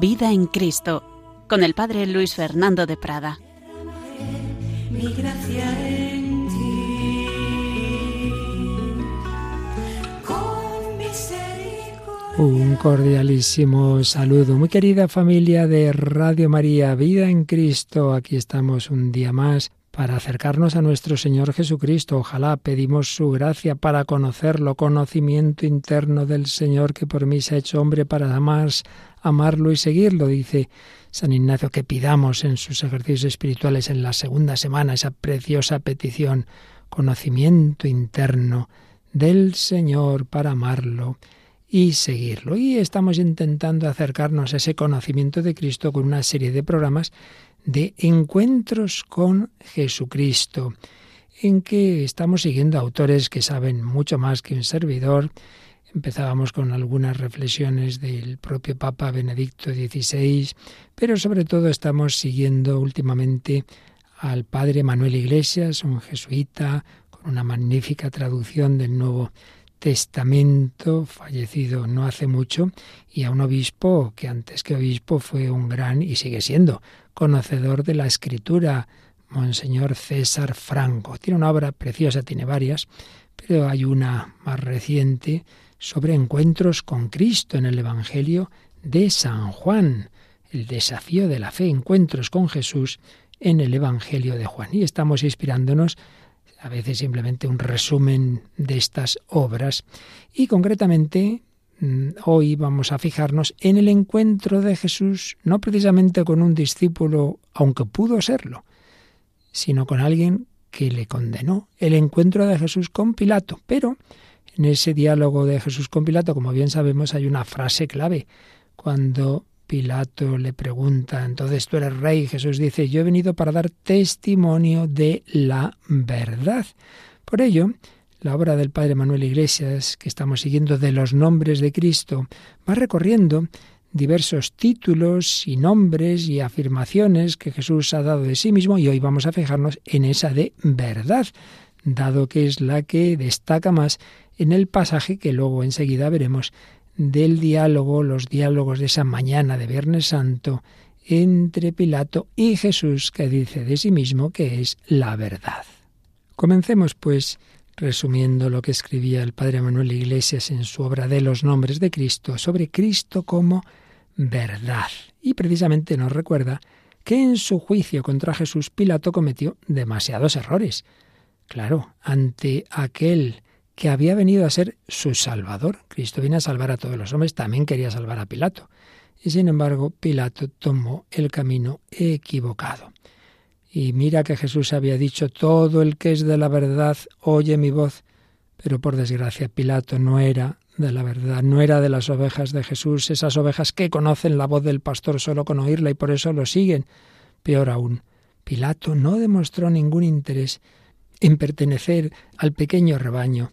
Vida en Cristo, con el Padre Luis Fernando de Prada. Un cordialísimo saludo, muy querida familia de Radio María, Vida en Cristo. Aquí estamos un día más para acercarnos a nuestro Señor Jesucristo. Ojalá pedimos su gracia para conocerlo, conocimiento interno del Señor que por mí se ha hecho hombre para amar, amarlo y seguirlo, dice San Ignacio, que pidamos en sus ejercicios espirituales en la segunda semana esa preciosa petición, conocimiento interno del Señor para amarlo y seguirlo. Y estamos intentando acercarnos a ese conocimiento de Cristo con una serie de programas de encuentros con Jesucristo, en que estamos siguiendo autores que saben mucho más que un servidor. Empezábamos con algunas reflexiones del propio Papa Benedicto XVI, pero sobre todo estamos siguiendo últimamente al padre Manuel Iglesias, un jesuita, con una magnífica traducción del Nuevo Testamento, fallecido no hace mucho, y a un obispo que antes que obispo fue un gran y sigue siendo conocedor de la escritura, Monseñor César Franco. Tiene una obra preciosa, tiene varias, pero hay una más reciente sobre encuentros con Cristo en el Evangelio de San Juan, el desafío de la fe, encuentros con Jesús en el Evangelio de Juan. Y estamos inspirándonos a veces simplemente un resumen de estas obras. Y concretamente mm, hoy vamos a fijarnos en el encuentro de Jesús, no precisamente con un discípulo, aunque pudo serlo, sino con alguien que le condenó. El encuentro de Jesús con Pilato. Pero en ese diálogo de Jesús con Pilato, como bien sabemos, hay una frase clave. Cuando Pilato le pregunta, entonces tú eres rey. Jesús dice, yo he venido para dar testimonio de la verdad. Por ello, la obra del Padre Manuel Iglesias, que estamos siguiendo de los nombres de Cristo, va recorriendo diversos títulos y nombres y afirmaciones que Jesús ha dado de sí mismo y hoy vamos a fijarnos en esa de verdad, dado que es la que destaca más en el pasaje que luego enseguida veremos del diálogo, los diálogos de esa mañana de Viernes Santo entre Pilato y Jesús, que dice de sí mismo que es la verdad. Comencemos, pues, resumiendo lo que escribía el padre Manuel Iglesias en su obra de los nombres de Cristo, sobre Cristo como verdad. Y precisamente nos recuerda que en su juicio contra Jesús Pilato cometió demasiados errores. Claro, ante aquel que había venido a ser su Salvador. Cristo viene a salvar a todos los hombres, también quería salvar a Pilato. Y sin embargo, Pilato tomó el camino equivocado. Y mira que Jesús había dicho, todo el que es de la verdad oye mi voz. Pero por desgracia, Pilato no era de la verdad, no era de las ovejas de Jesús, esas ovejas que conocen la voz del pastor solo con oírla y por eso lo siguen. Peor aún, Pilato no demostró ningún interés en pertenecer al pequeño rebaño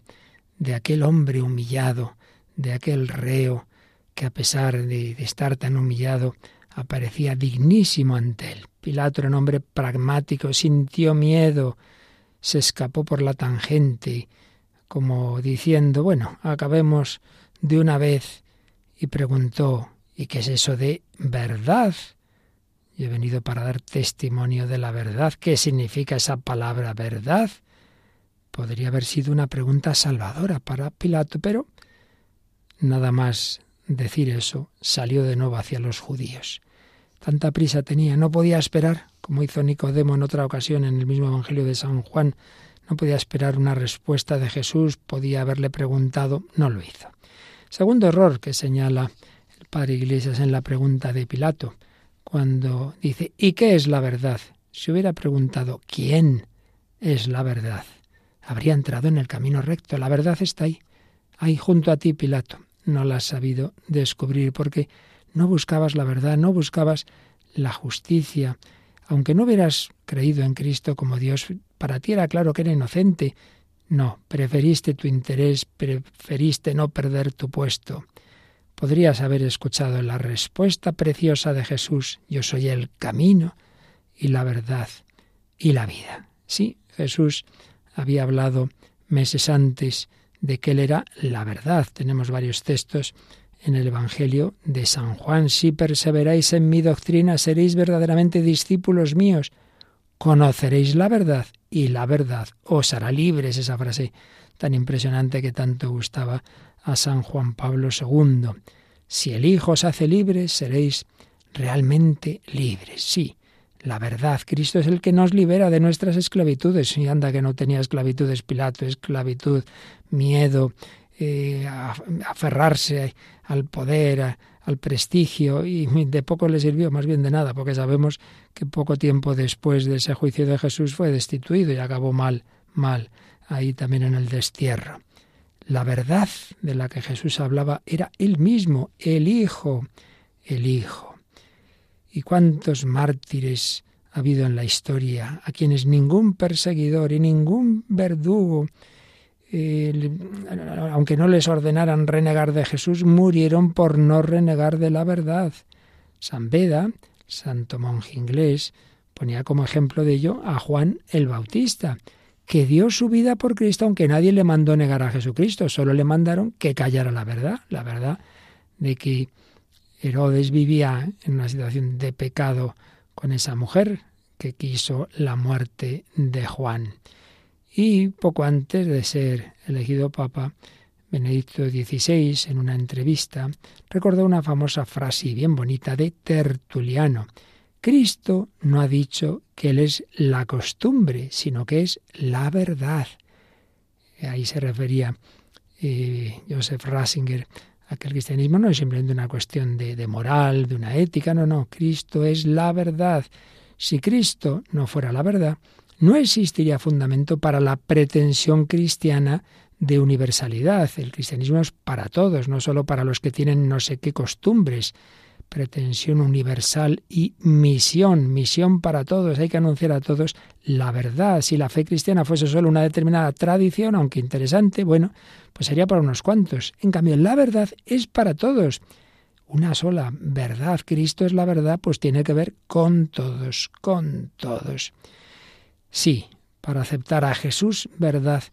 de aquel hombre humillado, de aquel reo que a pesar de, estar tan humillado aparecía dignísimo ante él. Pilato era un hombre pragmático, sintió miedo, se escapó por la tangente, como diciendo, bueno, acabemos de una vez, y preguntó, ¿y qué es eso de verdad? Yo he venido para dar testimonio de la verdad. ¿Qué significa esa palabra verdad? Podría haber sido una pregunta salvadora para Pilato, pero nada más decir eso, salió de nuevo hacia los judíos. Tanta prisa tenía, no podía esperar, como hizo Nicodemo en otra ocasión en el mismo Evangelio de San Juan, no podía esperar una respuesta de Jesús, podía haberle preguntado, no lo hizo. Segundo error que señala el padre Iglesias en la pregunta de Pilato, cuando dice, ¿y qué es la verdad? Si hubiera preguntado, ¿quién es la verdad? Habría entrado en el camino recto. La verdad está ahí, ahí junto a ti, Pilato. No la has sabido descubrir porque no buscabas la verdad, no buscabas la justicia. Aunque no hubieras creído en Cristo como Dios, para ti era claro que era inocente. No, preferiste tu interés, preferiste no perder tu puesto. Podrías haber escuchado la respuesta preciosa de Jesús, yo soy el camino y la verdad y la vida. Sí, Jesús había hablado meses antes de que Él era la verdad. Tenemos varios textos en el Evangelio de San Juan. Si perseveráis en mi doctrina, seréis verdaderamente discípulos míos. Conoceréis la verdad y la verdad os hará libres. Esa frase tan impresionante que tanto gustaba a San Juan Pablo II. Si el Hijo os hace libres, seréis realmente libres. Sí, la verdad. Cristo es el que nos libera de nuestras esclavitudes. Y anda que no tenía esclavitudes Pilato, esclavitud, miedo, eh, aferrarse al poder, al prestigio, y de poco le sirvió, más bien de nada, porque sabemos que poco tiempo después de ese juicio de Jesús fue destituido y acabó mal, mal, ahí también en el destierro. La verdad de la que Jesús hablaba era él mismo, el Hijo, el Hijo. ¿Y cuántos mártires ha habido en la historia a quienes ningún perseguidor y ningún verdugo, aunque no les ordenaran renegar de Jesús, murieron por no renegar de la verdad? San Beda, santo monje inglés, ponía como ejemplo de ello a Juan el Bautista, que dio su vida por Cristo aunque nadie le mandó negar a Jesucristo, solo le mandaron que callara la verdad, la verdad de que Herodes vivía en una situación de pecado con esa mujer que quiso la muerte de Juan. Y poco antes de ser elegido papa, Benedicto XVI, en una entrevista, recordó una famosa frase bien bonita de Tertuliano. Cristo no ha dicho que Él es la costumbre, sino que es la verdad. Ahí se refería eh, Joseph Ratzinger a que el cristianismo no es simplemente una cuestión de, de moral, de una ética, no, no, Cristo es la verdad. Si Cristo no fuera la verdad, no existiría fundamento para la pretensión cristiana de universalidad. El cristianismo es para todos, no solo para los que tienen no sé qué costumbres, pretensión universal y misión, misión para todos. Hay que anunciar a todos la verdad. Si la fe cristiana fuese solo una determinada tradición, aunque interesante, bueno, pues sería para unos cuantos. En cambio, la verdad es para todos. Una sola verdad. Cristo es la verdad, pues tiene que ver con todos, con todos. Sí, para aceptar a Jesús verdad,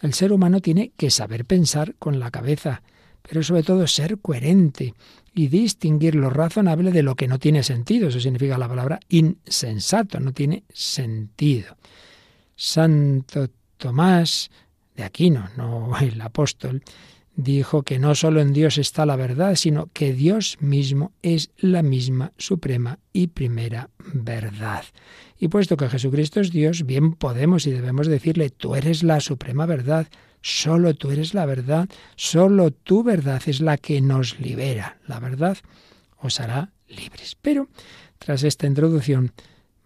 el ser humano tiene que saber pensar con la cabeza, pero sobre todo ser coherente y distinguir lo razonable de lo que no tiene sentido. Eso significa la palabra insensato, no tiene sentido. Santo Tomás de Aquino, no el apóstol, dijo que no solo en Dios está la verdad, sino que Dios mismo es la misma suprema y primera verdad. Y puesto que Jesucristo es Dios, bien podemos y debemos decirle, tú eres la suprema verdad, Solo tú eres la verdad, solo tu verdad es la que nos libera. La verdad os hará libres. Pero, tras esta introducción,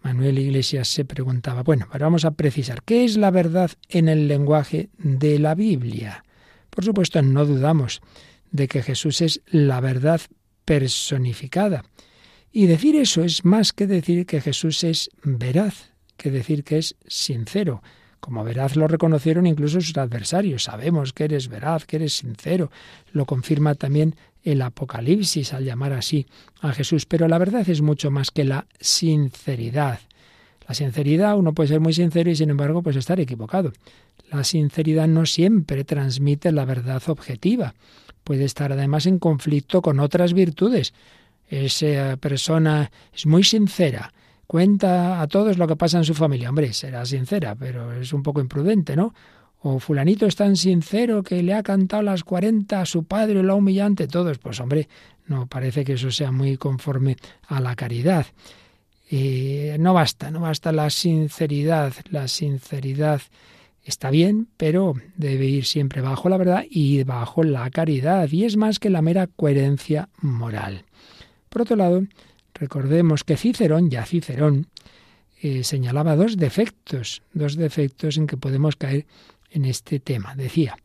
Manuel Iglesias se preguntaba, bueno, ahora vamos a precisar, ¿qué es la verdad en el lenguaje de la Biblia? Por supuesto, no dudamos de que Jesús es la verdad personificada. Y decir eso es más que decir que Jesús es veraz, que decir que es sincero. Como veraz lo reconocieron incluso sus adversarios. Sabemos que eres veraz, que eres sincero. Lo confirma también el Apocalipsis al llamar así a Jesús. Pero la verdad es mucho más que la sinceridad. La sinceridad, uno puede ser muy sincero y sin embargo pues estar equivocado. La sinceridad no siempre transmite la verdad objetiva. Puede estar además en conflicto con otras virtudes. Esa persona es muy sincera, cuenta a todos lo que pasa en su familia. Hombre, será sincera, pero es un poco imprudente, ¿no? O fulanito es tan sincero que le ha cantado las cuarenta a su padre, lo humillante, todos. Pues hombre, no parece que eso sea muy conforme a la caridad. Eh, no basta, no basta la sinceridad. La sinceridad está bien, pero debe ir siempre bajo la verdad y bajo la caridad. Y es más que la mera coherencia moral. Por otro lado, Recordemos que Cicerón, ya Cicerón, eh, señalaba dos defectos, dos defectos en que podemos caer en este tema. Decía,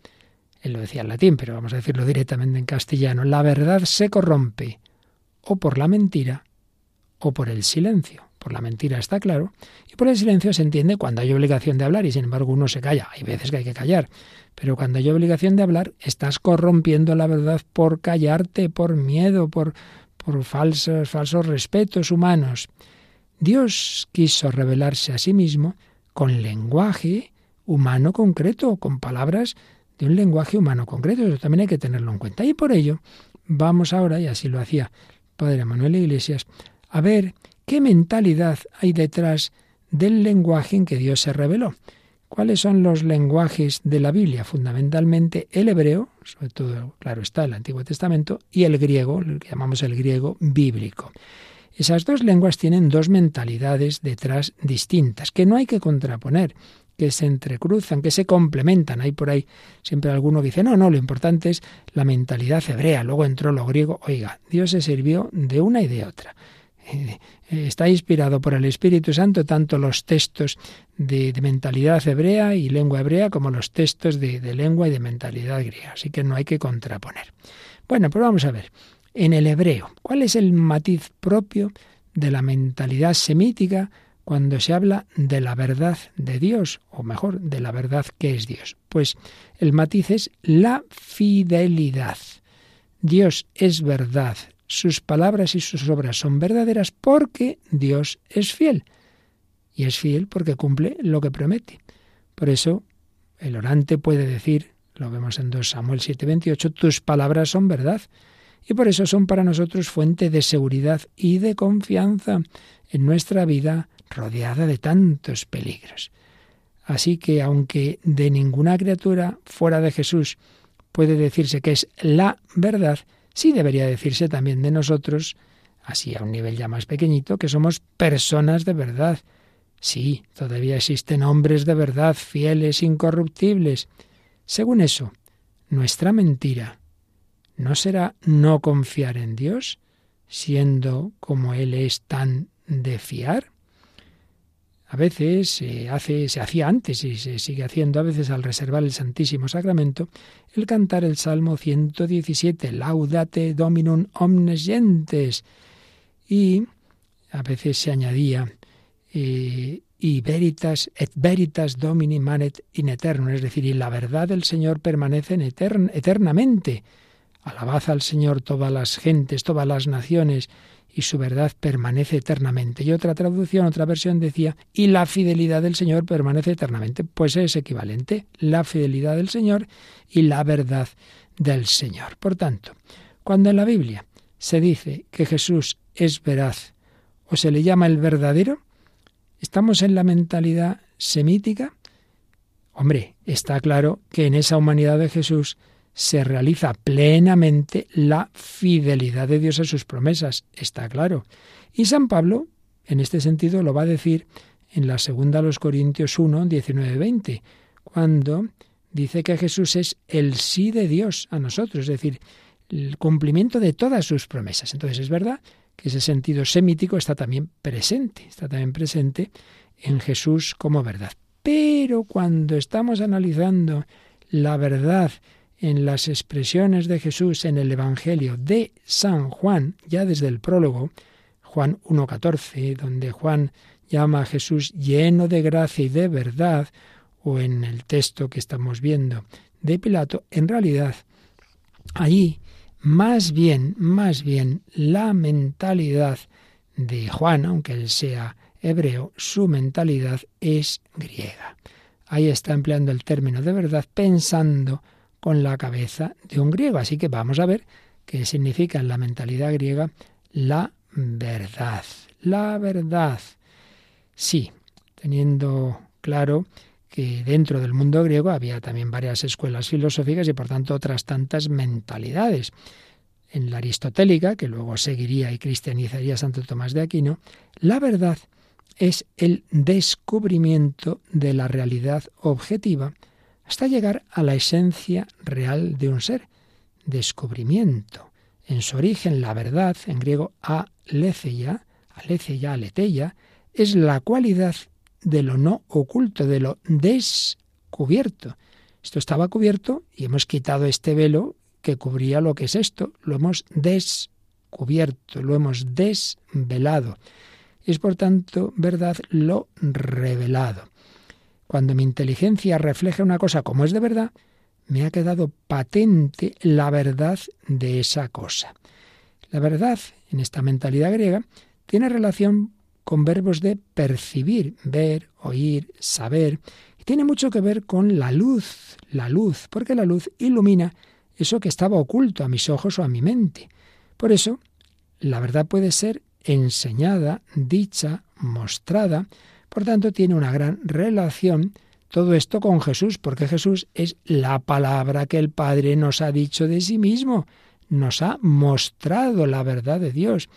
él lo decía en latín, pero vamos a decirlo directamente en castellano, la verdad se corrompe o por la mentira o por el silencio. Por la mentira está claro, y por el silencio se entiende cuando hay obligación de hablar y sin embargo uno se calla. Hay veces que hay que callar, pero cuando hay obligación de hablar estás corrompiendo la verdad por callarte, por miedo, por, por falsos, falsos respetos humanos. Dios quiso revelarse a sí mismo con lenguaje humano concreto, con palabras de un lenguaje humano concreto. Eso también hay que tenerlo en cuenta. Y por ello, vamos ahora, y así lo hacía Padre Manuel Iglesias, a ver qué mentalidad hay detrás del lenguaje en que Dios se reveló. ¿Cuáles son los lenguajes de la Biblia? Fundamentalmente el hebreo, sobre todo, claro está, el Antiguo Testamento, y el griego, lo que llamamos el griego bíblico. Esas dos lenguas tienen dos mentalidades detrás distintas, que no hay que contraponer, que se entrecruzan, que se complementan. Hay por ahí siempre alguno que dice, no, no, lo importante es la mentalidad hebrea, luego entró lo griego. Oiga, Dios se sirvió de una y de otra. Eh, está inspirado por el Espíritu Santo tanto los textos de, mentalidad hebrea y lengua hebrea como los textos de, de lengua y de mentalidad griega. Así que no hay que contraponer. Bueno, pues vamos a ver. En el hebreo, ¿cuál es el matiz propio de la mentalidad semítica cuando se habla de la verdad de Dios, o mejor, de la verdad que es Dios? Pues el matiz es la fidelidad. Dios es verdad, sus palabras y sus obras son verdaderas porque Dios es fiel. Y es fiel porque cumple lo que promete. Por eso el orante puede decir, lo vemos en 2 Samuel 7:28, tus palabras son verdad. Y por eso son para nosotros fuente de seguridad y de confianza en nuestra vida rodeada de tantos peligros. Así que aunque de ninguna criatura fuera de Jesús puede decirse que es la verdad, sí debería decirse también de nosotros, así a un nivel ya más pequeñito, que somos personas de verdad. Sí, todavía existen hombres de verdad, fieles, incorruptibles. Según eso, nuestra mentira no será no confiar en Dios, siendo como Él es tan de fiar. A veces se hace, se hacía antes y se sigue haciendo a veces al reservar el Santísimo Sacramento, el cantar el Salmo 117, Laudate Dominum omnes gentes. Y a veces se añadía eh, y veritas et veritas domini manet in eterno, es decir, y la verdad del Señor permanece en eternamente. Alabad al Señor todas las gentes, todas las naciones, y su verdad permanece eternamente. Y otra traducción, otra versión decía, y la fidelidad del Señor permanece eternamente. Pues es equivalente, la fidelidad del Señor y la verdad del Señor. Por tanto, cuando en la Biblia se dice que Jesús es veraz o se le llama el verdadero, estamos en la mentalidad semítica. Hombre, está claro que en esa humanidad de Jesús se realiza plenamente la fidelidad de Dios a sus promesas, está claro. Y San Pablo, en este sentido, lo va a decir en la segunda a los Corintios 1, 19, 20, cuando dice que Jesús es el sí de Dios a nosotros, es decir, el cumplimiento de todas sus promesas. Entonces es verdad que ese sentido semítico está también presente, está también presente en Jesús como verdad. Pero cuando estamos analizando la verdad en las expresiones de Jesús en el Evangelio de San Juan, ya desde el prólogo, Juan 1.14, donde Juan llama a Jesús lleno de gracia y de verdad, o en el texto que estamos viendo de Pilato, en realidad, allí, más bien, más bien, la mentalidad de Juan, aunque él sea hebreo, su mentalidad es griega. Ahí está empleando el término de verdad pensando con la cabeza de un griego. Así que vamos a ver qué significa en la mentalidad griega la verdad. La verdad. Sí, teniendo claro que dentro del mundo griego había también varias escuelas filosóficas y por tanto otras tantas mentalidades. En la aristotélica, que luego seguiría y cristianizaría Santo Tomás de Aquino, la verdad es el descubrimiento de la realidad objetiva hasta llegar a la esencia real de un ser, descubrimiento. En su origen, la verdad, en griego aletheia, aletheia, aletheia, es la cualidad de lo no oculto, de lo descubierto. Esto estaba cubierto y hemos quitado este velo que cubría lo que es esto. Lo hemos descubierto, lo hemos desvelado. Es por tanto verdad lo revelado. Cuando mi inteligencia refleja una cosa como es de verdad, me ha quedado patente la verdad de esa cosa. La verdad, en esta mentalidad griega, tiene relación con verbos de percibir, ver, oír, saber, y tiene mucho que ver con la luz, la luz, porque la luz ilumina eso que estaba oculto a mis ojos o a mi mente. Por eso, la verdad puede ser enseñada, dicha, mostrada, por tanto tiene una gran relación todo esto con Jesús, porque Jesús es la palabra que el Padre nos ha dicho de sí mismo, nos ha mostrado la verdad de Dios.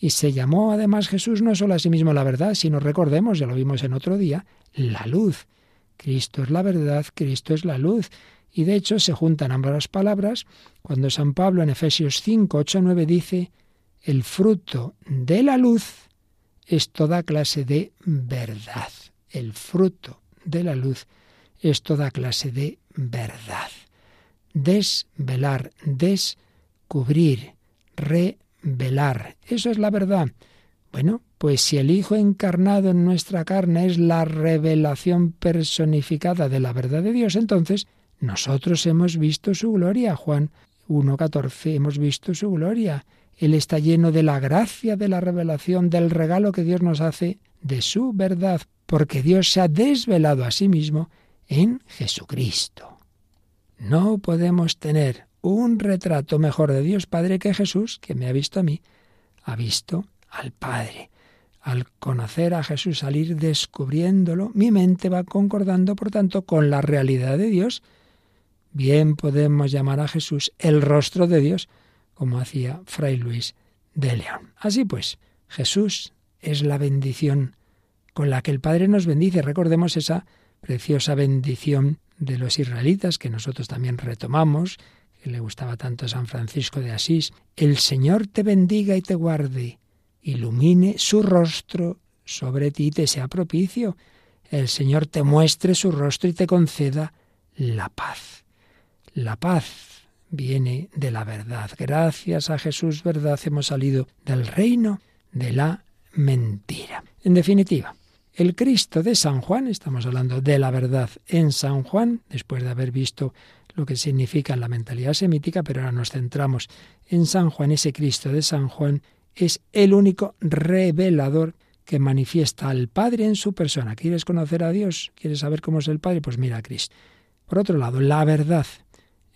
Y se llamó además Jesús no solo a sí mismo la verdad, sino recordemos, ya lo vimos en otro día, la luz. Cristo es la verdad, Cristo es la luz. Y de hecho se juntan ambas palabras cuando San Pablo en Efesios 5, 8, 9 dice, el fruto de la luz es toda clase de verdad. El fruto de la luz es toda clase de verdad. Desvelar, descubrir, revelar. Eso es la verdad. Bueno, pues si el Hijo encarnado en nuestra carne es la revelación personificada de la verdad de Dios, entonces nosotros hemos visto su gloria. Juan 1.14, hemos visto su gloria. Él está lleno de la gracia de la revelación, del regalo que Dios nos hace de su verdad, porque Dios se ha desvelado a sí mismo en Jesucristo. No podemos tener un retrato mejor de Dios Padre que Jesús, que me ha visto a mí, ha visto al Padre. Al conocer a Jesús, salir descubriéndolo, mi mente va concordando, por tanto, con la realidad de Dios. Bien podemos llamar a Jesús el rostro de Dios, como hacía Fray Luis de León. Así pues, Jesús es la bendición con la que el Padre nos bendice. Recordemos esa preciosa bendición de los israelitas que nosotros también retomamos, que le gustaba tanto a San Francisco de Asís. El Señor te bendiga y te guarde ilumine su rostro sobre ti y te sea propicio. El Señor te muestre su rostro y te conceda la paz. La paz viene de la verdad. Gracias a Jesús, verdad, hemos salido del reino de la mentira. En definitiva, el Cristo de San Juan, estamos hablando de la verdad en San Juan, después de haber visto lo que significa la mentalidad semítica, pero ahora nos centramos en San Juan, ese Cristo de San Juan es el único revelador que manifiesta al Padre en su persona. ¿Quieres conocer a Dios? ¿Quieres saber cómo es el Padre? Pues mira a Cristo. Por otro lado, la verdad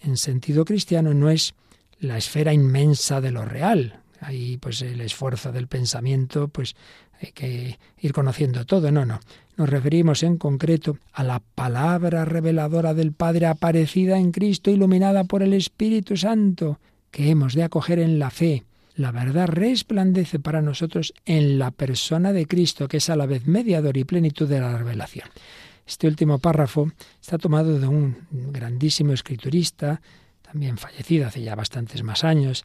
en sentido cristiano no es la esfera inmensa de lo real. Ahí pues el esfuerzo del pensamiento, pues hay que ir conociendo todo. No, no. Nos referimos en concreto a la palabra reveladora del Padre aparecida en Cristo, iluminada por el Espíritu Santo, que hemos de acoger en la fe la verdad resplandece para nosotros en la persona de Cristo, que es a la vez mediador y plenitud de la revelación. Este último párrafo está tomado de un grandísimo escriturista, también fallecido hace ya bastantes más años,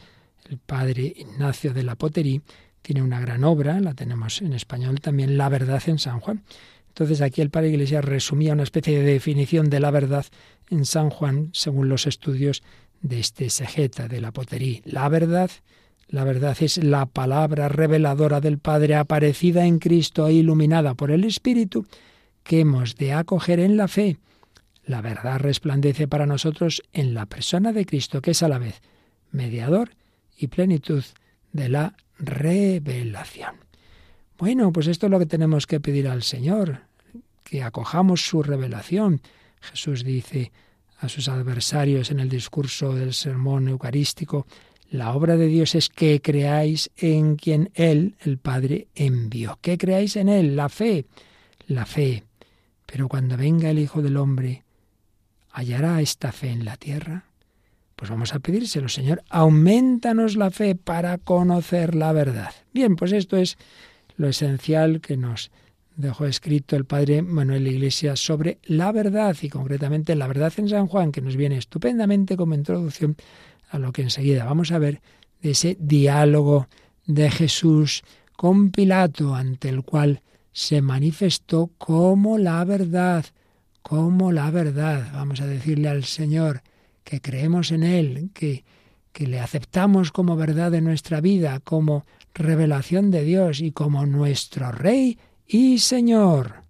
el padre Ignacio de la Poterí, tiene una gran obra, la tenemos en español también, La verdad en San Juan. Entonces aquí el padre Iglesias resumía una especie de definición de la verdad en San Juan según los estudios de este Segeta de la Poterí. La verdad la verdad es la palabra reveladora del Padre aparecida en Cristo e iluminada por el Espíritu que hemos de acoger en la fe. La verdad resplandece para nosotros en la persona de Cristo, que es a la vez mediador y plenitud de la revelación. Bueno, pues esto es lo que tenemos que pedir al Señor, que acojamos su revelación. Jesús dice a sus adversarios en el discurso del sermón eucarístico, la obra de Dios es que creáis en quien Él, el Padre, envió. Que creáis en Él, la fe, la fe. Pero cuando venga el Hijo del Hombre, ¿hallará esta fe en la tierra? Pues vamos a pedírselo, Señor, aumentanos la fe para conocer la verdad. Bien, pues esto es lo esencial que nos dejó escrito el Padre Manuel Iglesias sobre la verdad y concretamente la verdad en San Juan, que nos viene estupendamente como introducción a lo que enseguida vamos a ver de ese diálogo de Jesús con Pilato, ante el cual se manifestó como la verdad, como la verdad. Vamos a decirle al Señor que creemos en Él, que, que le aceptamos como verdad de nuestra vida, como revelación de Dios y como nuestro Rey y Señor.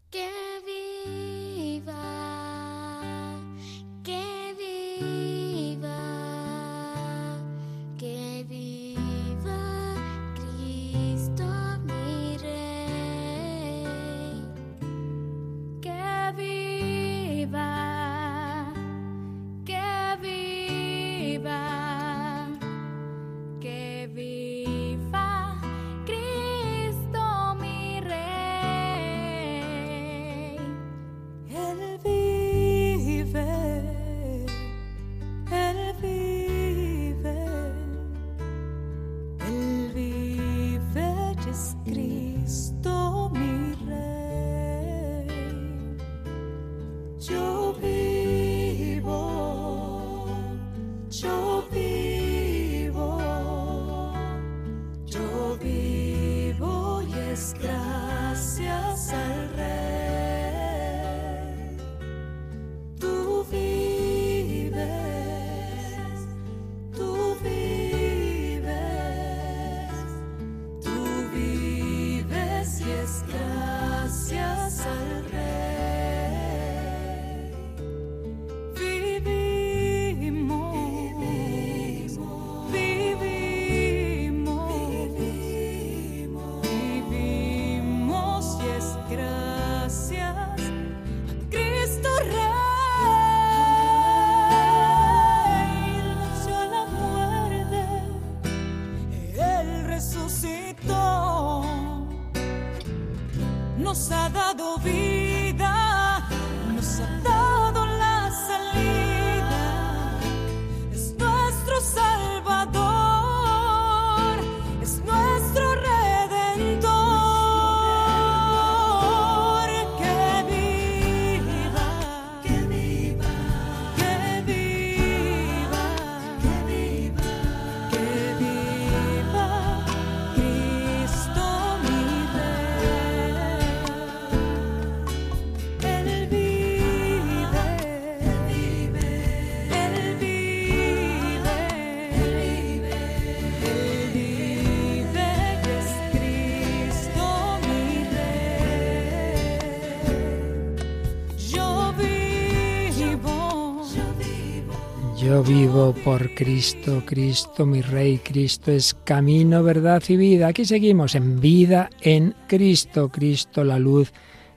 Vivo por Cristo, Cristo mi Rey, Cristo es camino, verdad y vida. Aquí seguimos en vida en Cristo, Cristo la luz,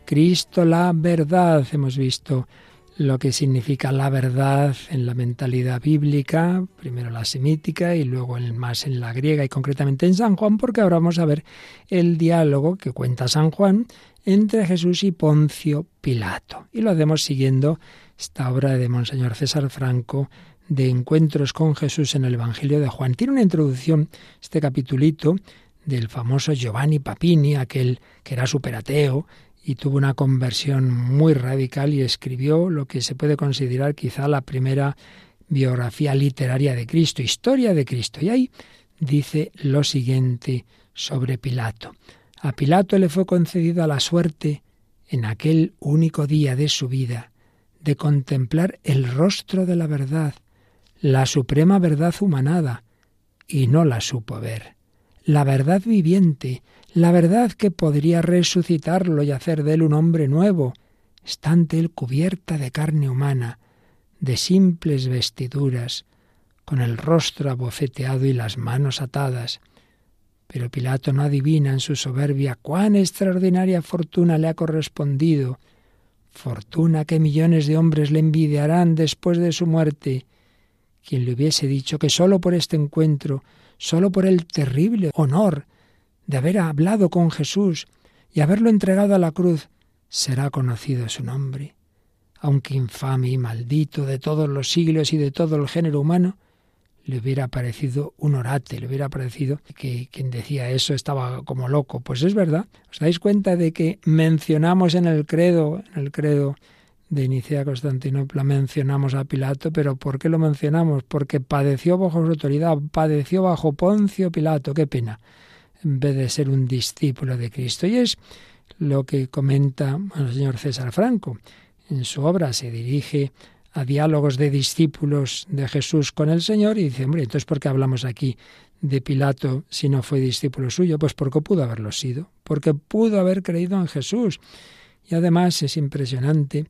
Cristo la verdad. Hemos visto lo que significa la verdad en la mentalidad bíblica, primero la semítica y luego más en la griega y concretamente en San Juan, porque ahora vamos a ver el diálogo que cuenta San Juan entre Jesús y Poncio Pilato. Y lo hacemos siguiendo esta obra de Monseñor César Franco de encuentros con Jesús en el Evangelio de Juan. Tiene una introducción, este capitulito, del famoso Giovanni Papini, aquel que era superateo y tuvo una conversión muy radical y escribió lo que se puede considerar quizá la primera biografía literaria de Cristo, historia de Cristo. Y ahí dice lo siguiente sobre Pilato. A Pilato le fue concedida la suerte en aquel único día de su vida de contemplar el rostro de la verdad la suprema verdad humanada, y no la supo ver. La verdad viviente, la verdad que podría resucitarlo y hacer de él un hombre nuevo, está ante él cubierta de carne humana, de simples vestiduras, con el rostro abofeteado y las manos atadas. Pero Pilato no adivina en su soberbia cuán extraordinaria fortuna le ha correspondido, fortuna que millones de hombres le envidiarán después de su muerte, quien le hubiese dicho que sólo por este encuentro, sólo por el terrible honor de haber hablado con Jesús y haberlo entregado a la cruz, será conocido su nombre. Aunque infame y maldito de todos los siglos y de todo el género humano, le hubiera parecido un orate, le hubiera parecido que quien decía eso estaba como loco. Pues es verdad. ¿Os dais cuenta de que mencionamos en el credo, en el credo de Nicea Constantinopla mencionamos a Pilato, pero ¿por qué lo mencionamos? Porque padeció bajo su autoridad, padeció bajo Poncio Pilato, qué pena, en vez de ser un discípulo de Cristo. Y es lo que comenta el señor César Franco. En su obra se dirige a diálogos de discípulos de Jesús con el Señor y dice, hombre, entonces ¿por qué hablamos aquí de Pilato si no fue discípulo suyo? Pues porque pudo haberlo sido, porque pudo haber creído en Jesús. Y además es impresionante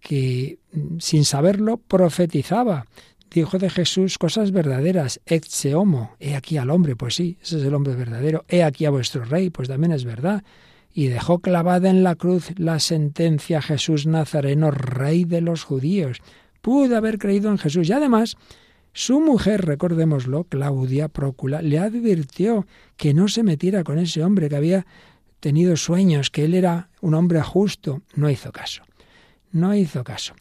que mm, sin saberlo profetizaba. Dijo de Jesús cosas verdaderas. Ecce homo, he aquí al hombre, pues sí, ese es el hombre verdadero. He aquí a vuestro rey, pues también es verdad. Y dejó clavada en la cruz la sentencia Jesús Nazareno, rey de los judíos. Pudo haber creído en Jesús. Y además, su mujer, recordémoslo, Claudia Prócula, le advirtió que no se metiera con ese hombre que había tenido sueños, que él era un hombre justo. No hizo caso no hizo caso.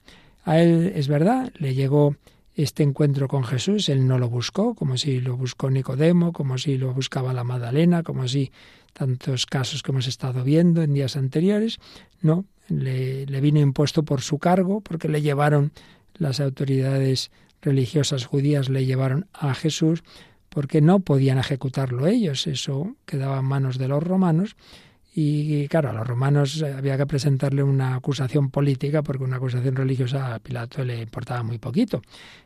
A él, es verdad, le llegó este encuentro con Jesús, él no lo buscó, como si lo buscó Nicodemo, como si lo buscaba la Magdalena, como si tantos casos que hemos estado viendo en días anteriores. No, le, le vino impuesto por su cargo, porque le llevaron las autoridades religiosas judías le llevaron a Jesús porque no podían ejecutarlo ellos, eso quedaba en manos de los romanos y claro, a los romanos había que presentarle una acusación política porque una acusación religiosa a Pilato le importaba muy poquito.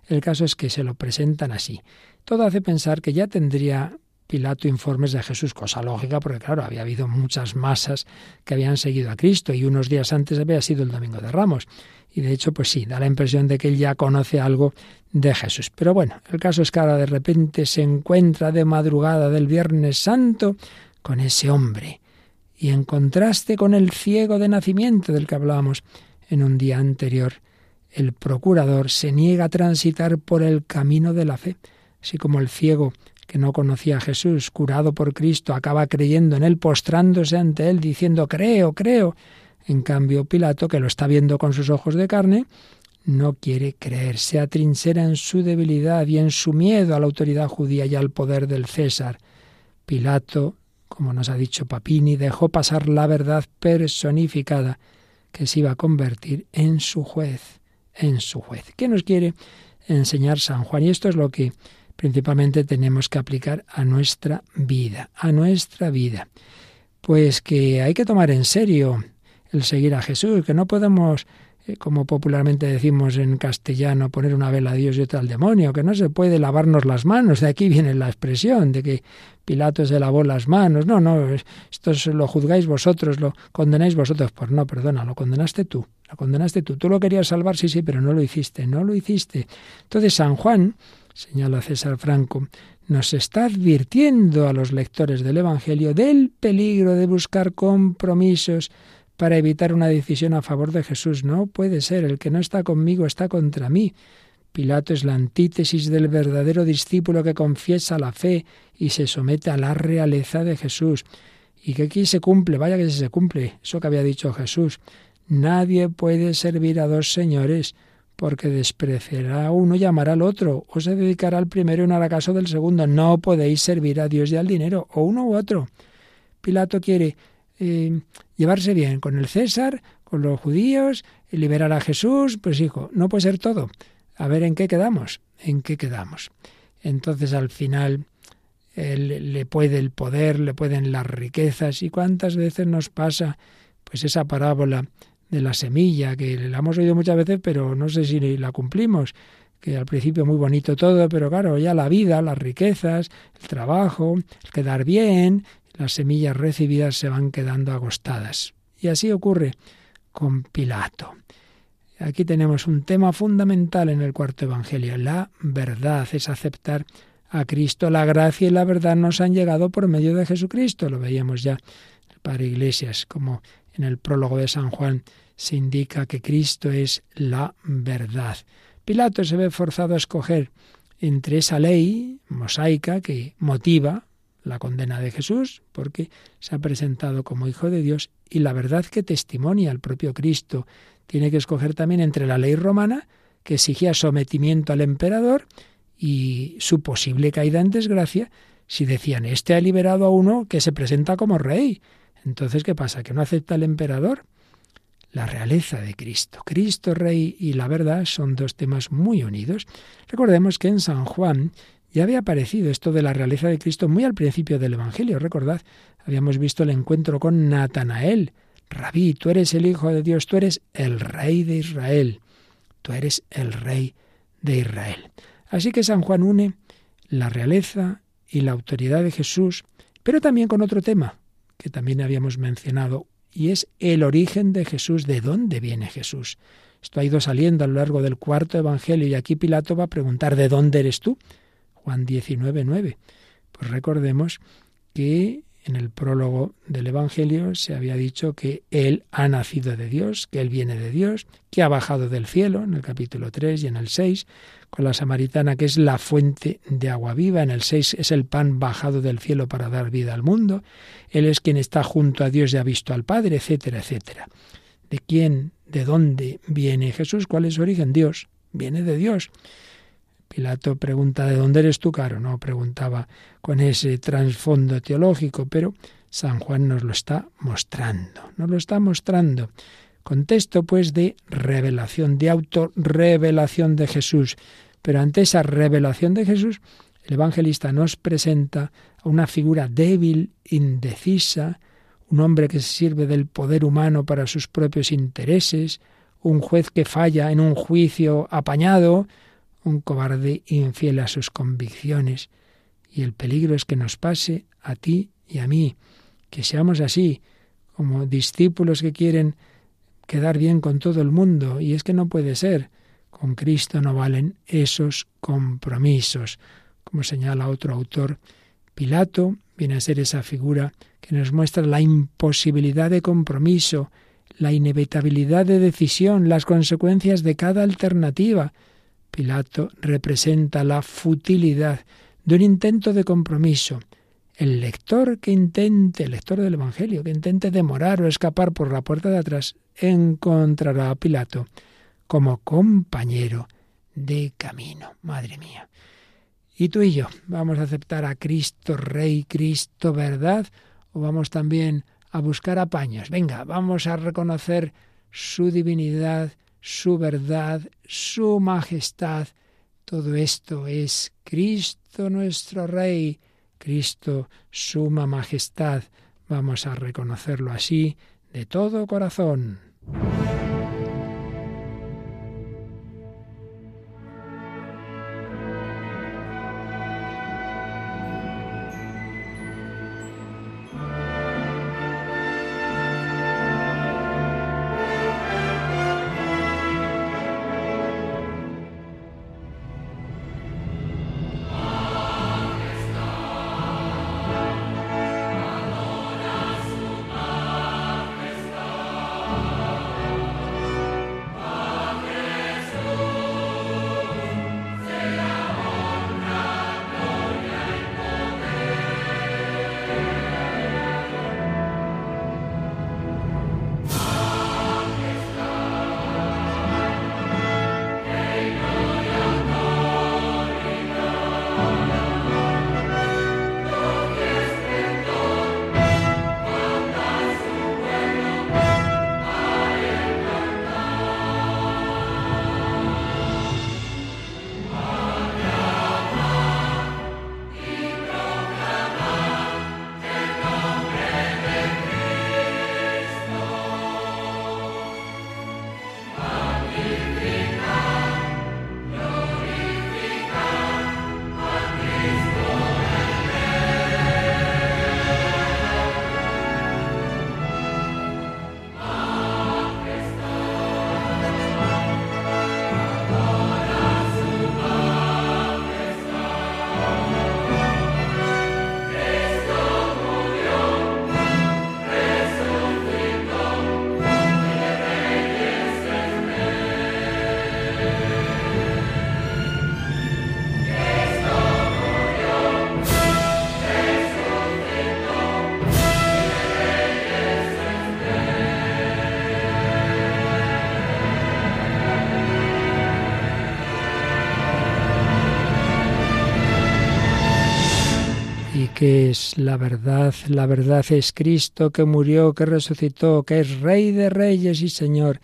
El caso es que se lo presentan así. Todo hace pensar que ya tendría Pilato informes de Jesús, cosa lógica, porque claro, había habido muchas masas que habían seguido a Cristo y unos días antes había sido el Domingo de Ramos. Y de hecho, pues sí, da la impresión de que él ya conoce algo de Jesús. Pero bueno, el caso es que ahora de repente se encuentra de madrugada del Viernes Santo con ese hombre y en contraste con el ciego de nacimiento del que hablábamos en un día anterior, el procurador se niega a transitar por el camino de la fe, así como el ciego que no conocía a Jesús, curado por Cristo, acaba creyendo en él, postrándose ante él, diciendo creo, creo. En cambio, Pilato, que lo está viendo con sus ojos de carne, no quiere creer, se atrinchera en su debilidad y en su miedo a la autoridad judía y al poder del César. Pilato como nos ha dicho Papini, dejó pasar la verdad personificada que se iba a convertir en su juez, en su juez. ¿Qué nos quiere enseñar San Juan? Y esto es lo que principalmente tenemos que aplicar a nuestra vida, a nuestra vida. Pues que hay que tomar en serio el seguir a Jesús, que no podemos eh, como popularmente decimos en castellano, poner una vela a Dios y otra al demonio, que no se puede lavarnos las manos. De aquí viene la expresión de que Pilato se lavó las manos. No, no, esto lo juzgáis vosotros, lo condenáis vosotros. Pues no, perdona, lo condenaste tú, lo condenaste tú. Tú lo querías salvar, sí, sí, pero no lo hiciste, no lo hiciste. Entonces San Juan, señala César Franco, nos está advirtiendo a los lectores del Evangelio del peligro de buscar compromisos para evitar una decisión a favor de Jesús. No puede ser, el que no está conmigo está contra mí. Pilato es la antítesis del verdadero discípulo que confiesa la fe y se somete a la realeza de Jesús. Y que aquí se cumple, vaya que se cumple, eso que había dicho Jesús. Nadie puede servir a dos señores, porque despreciará uno y amará al otro, o se dedicará al primero y no hará caso del segundo. No podéis servir a Dios y al dinero, o uno u otro. Pilato quiere eh, llevarse bien con el César, con los judíos, liberar a Jesús, pues hijo, no puede ser todo. A ver en qué quedamos, en qué quedamos. Entonces al final le puede el poder, le pueden las riquezas y cuántas veces nos pasa pues esa parábola de la semilla que la hemos oído muchas veces, pero no sé si la cumplimos que al principio muy bonito todo, pero claro, ya la vida, las riquezas, el trabajo, el quedar bien, las semillas recibidas se van quedando agostadas. Y así ocurre con Pilato. Aquí tenemos un tema fundamental en el cuarto Evangelio. La verdad es aceptar a Cristo. La gracia y la verdad nos han llegado por medio de Jesucristo. Lo veíamos ya para Iglesias, como en el prólogo de San Juan se indica que Cristo es la verdad. Pilato se ve forzado a escoger entre esa ley mosaica que motiva la condena de Jesús, porque se ha presentado como Hijo de Dios, y la verdad que testimonia al propio Cristo. Tiene que escoger también entre la ley romana, que exigía sometimiento al emperador, y su posible caída en desgracia, si decían, este ha liberado a uno que se presenta como rey. Entonces, ¿qué pasa? ¿Que no acepta el emperador? La realeza de Cristo. Cristo Rey y la verdad son dos temas muy unidos. Recordemos que en San Juan ya había aparecido esto de la realeza de Cristo muy al principio del Evangelio, recordad, habíamos visto el encuentro con Natanael. Rabí, tú eres el Hijo de Dios, tú eres el Rey de Israel, tú eres el Rey de Israel. Así que San Juan une la realeza y la autoridad de Jesús, pero también con otro tema que también habíamos mencionado, y es el origen de Jesús, de dónde viene Jesús. Esto ha ido saliendo a lo largo del cuarto Evangelio y aquí Pilato va a preguntar, ¿de dónde eres tú? Juan 19, 9. Pues recordemos que en el prólogo del Evangelio se había dicho que Él ha nacido de Dios, que Él viene de Dios, que ha bajado del cielo, en el capítulo 3 y en el 6, con la samaritana que es la fuente de agua viva, en el 6 es el pan bajado del cielo para dar vida al mundo, Él es quien está junto a Dios y ha visto al Padre, etcétera, etcétera. ¿De quién, de dónde viene Jesús? ¿Cuál es su origen? Dios, viene de Dios. Pilato pregunta ¿de dónde eres tú, caro? No preguntaba con ese trasfondo teológico, pero San Juan nos lo está mostrando, nos lo está mostrando. Contexto, pues, de revelación, de autorrevelación de Jesús. Pero ante esa revelación de Jesús, el evangelista nos presenta a una figura débil, indecisa, un hombre que se sirve del poder humano para sus propios intereses, un juez que falla en un juicio apañado, un cobarde infiel a sus convicciones. Y el peligro es que nos pase a ti y a mí, que seamos así, como discípulos que quieren quedar bien con todo el mundo, y es que no puede ser. Con Cristo no valen esos compromisos. Como señala otro autor, Pilato viene a ser esa figura que nos muestra la imposibilidad de compromiso, la inevitabilidad de decisión, las consecuencias de cada alternativa. Pilato representa la futilidad de un intento de compromiso. El lector que intente, el lector del Evangelio, que intente demorar o escapar por la puerta de atrás, encontrará a Pilato como compañero de camino. Madre mía. Y tú y yo, ¿vamos a aceptar a Cristo Rey, Cristo verdad? ¿O vamos también a buscar apaños? Venga, vamos a reconocer su divinidad, su verdad, su majestad. Todo esto es Cristo nuestro Rey, Cristo suma majestad. Vamos a reconocerlo así de todo corazón. Que es la verdad. La verdad es Cristo que murió, que resucitó, que es Rey de reyes y Señor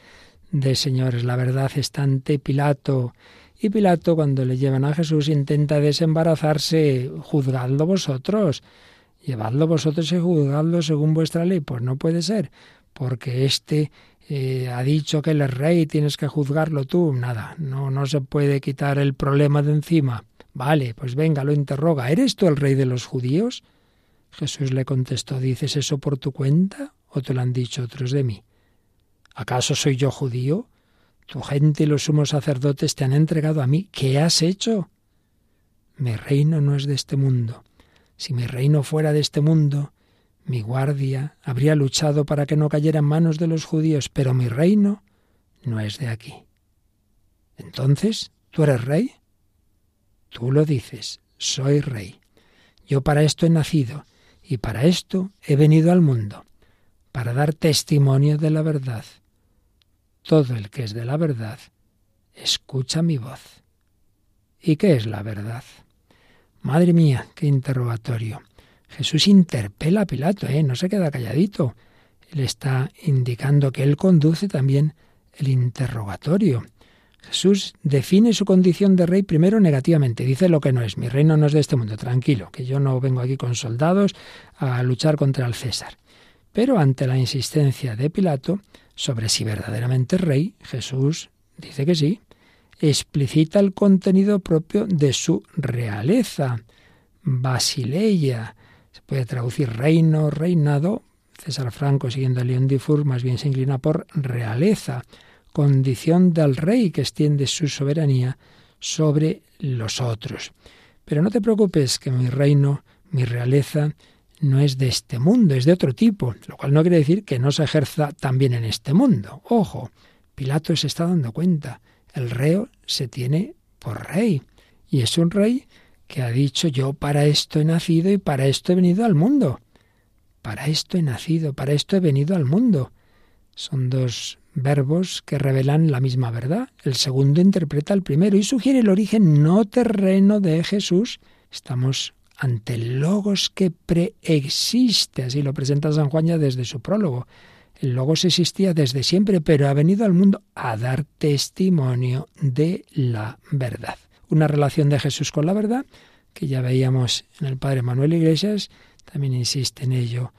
de señores. La verdad está ante Pilato. Y Pilato, cuando le llevan a Jesús, intenta desembarazarse. Juzgadlo vosotros. Llevadlo vosotros y juzgadlo según vuestra ley. Pues no puede ser, porque este eh, ha dicho que él es rey, tienes que juzgarlo tú. Nada, no, no se puede quitar el problema de encima. Vale, pues venga, lo interroga. ¿Eres tú el rey de los judíos? Jesús le contestó, ¿dices eso por tu cuenta o te lo han dicho otros de mí? ¿Acaso soy yo judío? Tu gente y los sumos sacerdotes te han entregado a mí. ¿Qué has hecho? Mi reino no es de este mundo. Si mi reino fuera de este mundo, mi guardia habría luchado para que no cayera en manos de los judíos, pero mi reino no es de aquí. Entonces, ¿tú eres rey? Tú lo dices, soy rey. Yo para esto he nacido y para esto he venido al mundo, para dar testimonio de la verdad. Todo el que es de la verdad, escucha mi voz. ¿Y qué es la verdad? Madre mía, qué interrogatorio. Jesús interpela a Pilato, ¿eh? no se queda calladito. Él está indicando que él conduce también el interrogatorio. Jesús define su condición de rey primero negativamente, dice lo que no es, mi reino no es de este mundo, tranquilo, que yo no vengo aquí con soldados a luchar contra el César. Pero ante la insistencia de Pilato sobre si verdaderamente es rey, Jesús dice que sí, explicita el contenido propio de su realeza, basileia, se puede traducir reino, reinado, César Franco, siguiendo a León Dufour, más bien se inclina por realeza, condición del rey que extiende su soberanía sobre los otros. Pero no te preocupes que mi reino, mi realeza, no es de este mundo, es de otro tipo, lo cual no quiere decir que no se ejerza también en este mundo. Ojo, Pilato se está dando cuenta, el reo se tiene por rey, y es un rey que ha dicho yo para esto he nacido y para esto he venido al mundo. Para esto he nacido, para esto he venido al mundo. Son dos verbos que revelan la misma verdad. El segundo interpreta el primero y sugiere el origen no terreno de Jesús. Estamos ante el logos que preexiste, así lo presenta San Juan ya desde su prólogo. El logos existía desde siempre, pero ha venido al mundo a dar testimonio de la verdad. Una relación de Jesús con la verdad, que ya veíamos en el Padre Manuel Iglesias, también insiste en ello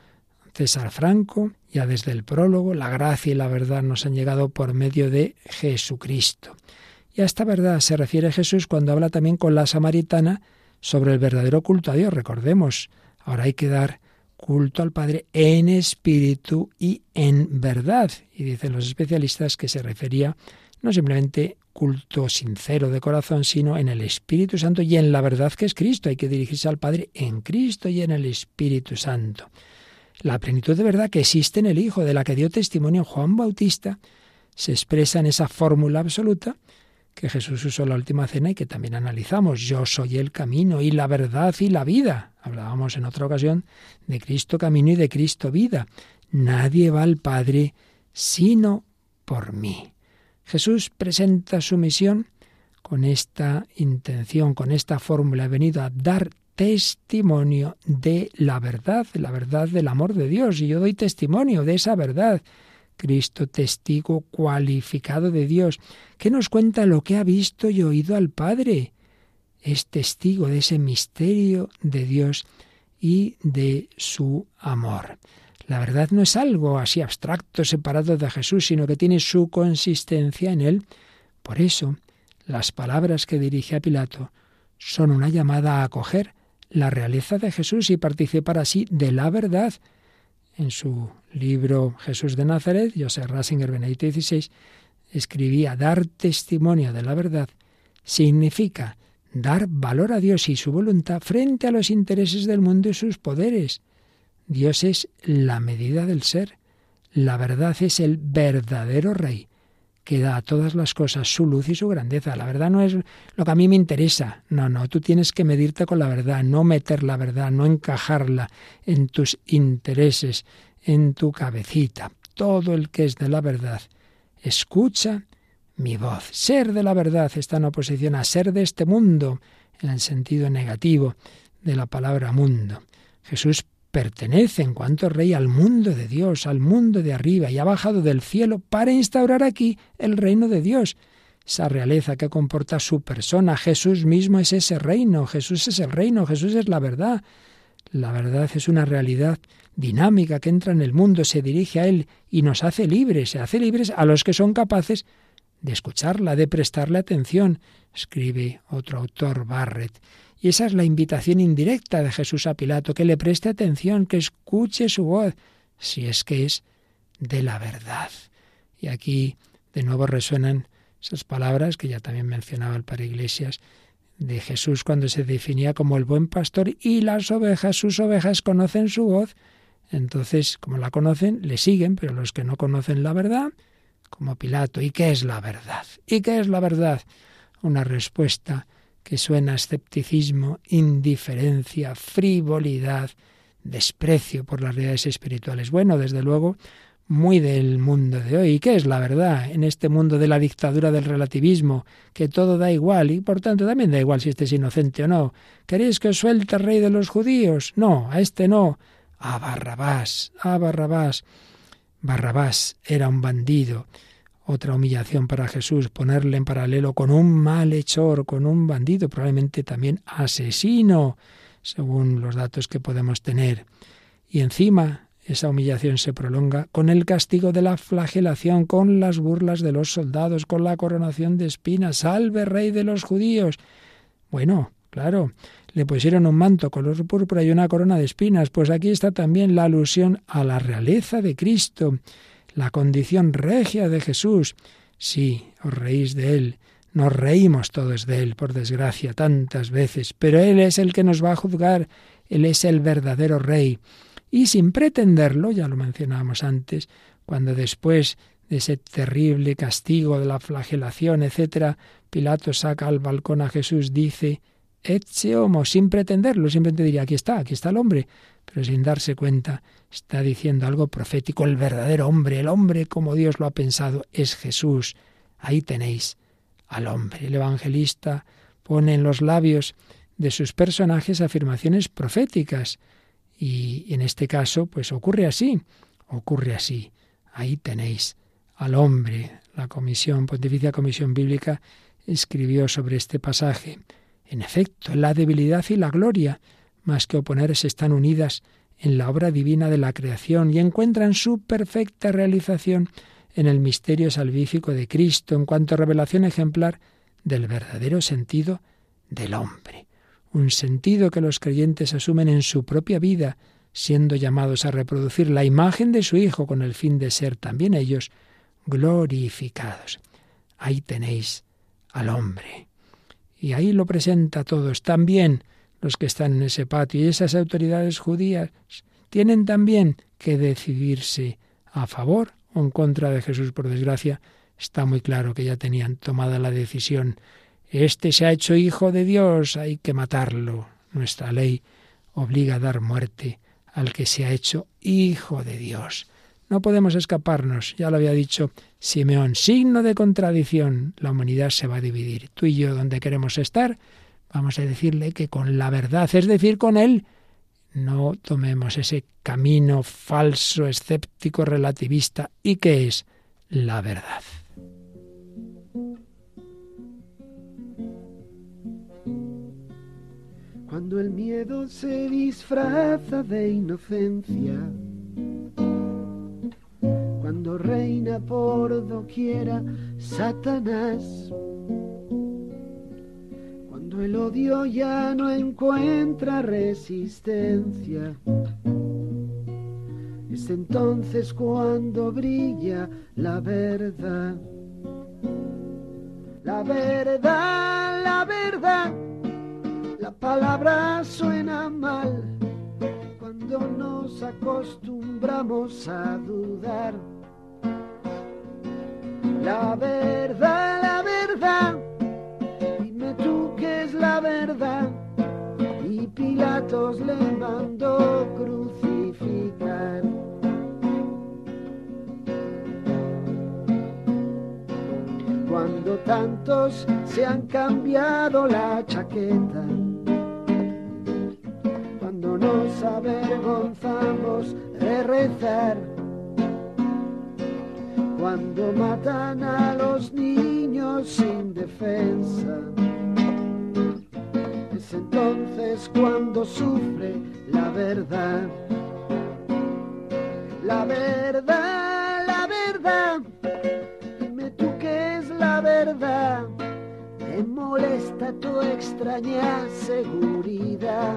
César Franco, ya desde el prólogo, la gracia y la verdad nos han llegado por medio de Jesucristo. Y a esta verdad se refiere Jesús cuando habla también con la samaritana sobre el verdadero culto a Dios. Recordemos, ahora hay que dar culto al Padre en espíritu y en verdad. Y dicen los especialistas que se refería no simplemente culto sincero de corazón, sino en el Espíritu Santo y en la verdad que es Cristo. Hay que dirigirse al Padre en Cristo y en el Espíritu Santo. La plenitud de verdad que existe en el Hijo, de la que dio testimonio Juan Bautista, se expresa en esa fórmula absoluta que Jesús usó en la última cena y que también analizamos. Yo soy el camino y la verdad y la vida. Hablábamos en otra ocasión de Cristo camino y de Cristo vida. Nadie va al Padre sino por mí. Jesús presenta su misión con esta intención, con esta fórmula. He venido a dar testimonio de la verdad, la verdad del amor de Dios. Y yo doy testimonio de esa verdad. Cristo, testigo cualificado de Dios, que nos cuenta lo que ha visto y oído al Padre. Es testigo de ese misterio de Dios y de su amor. La verdad no es algo así abstracto, separado de Jesús, sino que tiene su consistencia en él. Por eso, las palabras que dirige a Pilato son una llamada a acoger la realeza de Jesús y participar así de la verdad. En su libro Jesús de Nazaret, José Rasinger Benedicto XVI escribía dar testimonio de la verdad significa dar valor a Dios y su voluntad frente a los intereses del mundo y sus poderes. Dios es la medida del ser. La verdad es el verdadero rey que da a todas las cosas su luz y su grandeza. La verdad no es lo que a mí me interesa. No, no, tú tienes que medirte con la verdad, no meter la verdad, no encajarla en tus intereses, en tu cabecita. Todo el que es de la verdad, escucha mi voz. Ser de la verdad está en oposición a ser de este mundo, en el sentido negativo de la palabra mundo. Jesús pertenece en cuanto rey al mundo de Dios, al mundo de arriba, y ha bajado del cielo para instaurar aquí el reino de Dios. Esa realeza que comporta su persona. Jesús mismo es ese reino, Jesús es el reino, Jesús es la verdad. La verdad es una realidad dinámica que entra en el mundo, se dirige a Él y nos hace libres, se hace libres a los que son capaces de escucharla, de prestarle atención, escribe otro autor Barrett. Y esa es la invitación indirecta de Jesús a Pilato, que le preste atención, que escuche su voz, si es que es de la verdad. Y aquí de nuevo resuenan esas palabras que ya también mencionaba el Padre Iglesias de Jesús cuando se definía como el buen pastor y las ovejas, sus ovejas conocen su voz. Entonces, como la conocen, le siguen, pero los que no conocen la verdad, como Pilato, ¿y qué es la verdad? ¿Y qué es la verdad? Una respuesta que suena escepticismo, indiferencia, frivolidad, desprecio por las realidades espirituales. Bueno, desde luego, muy del mundo de hoy. ¿Y qué es la verdad en este mundo de la dictadura del relativismo? Que todo da igual y por tanto también da igual si este es inocente o no. ¿Queréis que os suelte el rey de los judíos? No, a este no. A Barrabás, a Barrabás. Barrabás era un bandido otra humillación para Jesús, ponerle en paralelo con un malhechor, con un bandido, probablemente también asesino, según los datos que podemos tener. Y encima esa humillación se prolonga con el castigo de la flagelación, con las burlas de los soldados, con la coronación de espinas. ¡Salve, rey de los judíos! Bueno, claro, le pusieron un manto color púrpura y una corona de espinas. Pues aquí está también la alusión a la realeza de Cristo la condición regia de Jesús. Sí, os reís de Él, nos reímos todos de Él, por desgracia, tantas veces, pero Él es el que nos va a juzgar, Él es el verdadero Rey. Y sin pretenderlo, ya lo mencionábamos antes, cuando después de ese terrible castigo de la flagelación, etc., Pilato saca al balcón a Jesús, dice, Etche homo, sin pretenderlo, simplemente diría, aquí está, aquí está el hombre, pero sin darse cuenta está diciendo algo profético. El verdadero hombre, el hombre como Dios lo ha pensado, es Jesús. Ahí tenéis al hombre. El evangelista pone en los labios de sus personajes afirmaciones proféticas. Y en este caso, pues ocurre así, ocurre así. Ahí tenéis al hombre. La Comisión, Pontificia Comisión Bíblica, escribió sobre este pasaje. En efecto, la debilidad y la gloria, más que oponerse, están unidas en la obra divina de la creación y encuentran su perfecta realización en el misterio salvífico de Cristo en cuanto a revelación ejemplar del verdadero sentido del hombre, un sentido que los creyentes asumen en su propia vida, siendo llamados a reproducir la imagen de su Hijo con el fin de ser también ellos glorificados. Ahí tenéis al hombre. Y ahí lo presenta a todos. También los que están en ese patio. Y esas autoridades judías tienen también que decidirse a favor o en contra de Jesús. Por desgracia, está muy claro que ya tenían tomada la decisión. Este se ha hecho hijo de Dios, hay que matarlo. Nuestra ley obliga a dar muerte al que se ha hecho hijo de Dios. No podemos escaparnos, ya lo había dicho Simeón, signo de contradicción. La humanidad se va a dividir. Tú y yo, donde queremos estar, vamos a decirle que con la verdad, es decir, con Él, no tomemos ese camino falso, escéptico, relativista, y que es la verdad. Cuando el miedo se disfraza de inocencia, cuando reina por doquiera Satanás, el odio ya no encuentra resistencia. Es entonces cuando brilla la verdad. La verdad, la verdad, la palabra suena mal cuando nos acostumbramos a dudar. La verdad, la verdad. La verdad. Y Pilatos le mandó crucificar. Cuando tantos se han cambiado la chaqueta, cuando nos avergonzamos de rezar, cuando matan a los niños sin defensa entonces cuando sufre la verdad. La verdad, la verdad, dime tú qué es la verdad. Me molesta tu extraña seguridad.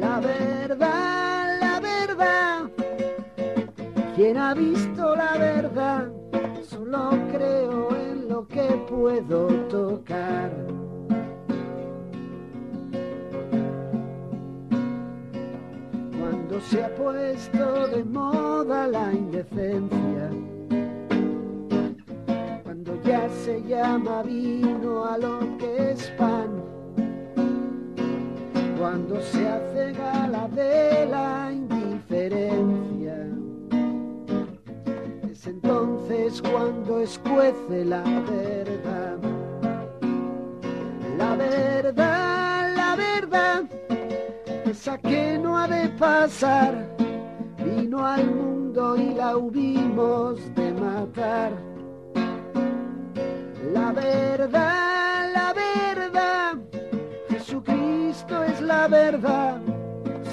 La verdad, la verdad, quien ha visto la verdad, solo creo en lo que puedo tocar. se ha puesto de moda la indecencia, cuando ya se llama vino a lo que es pan, cuando se hace gala de la indiferencia, entonces cuando escuece la verdad, la verdad, la verdad esa que no ha de pasar, vino al mundo y la hubimos de matar. La verdad, la verdad, Jesucristo es la verdad.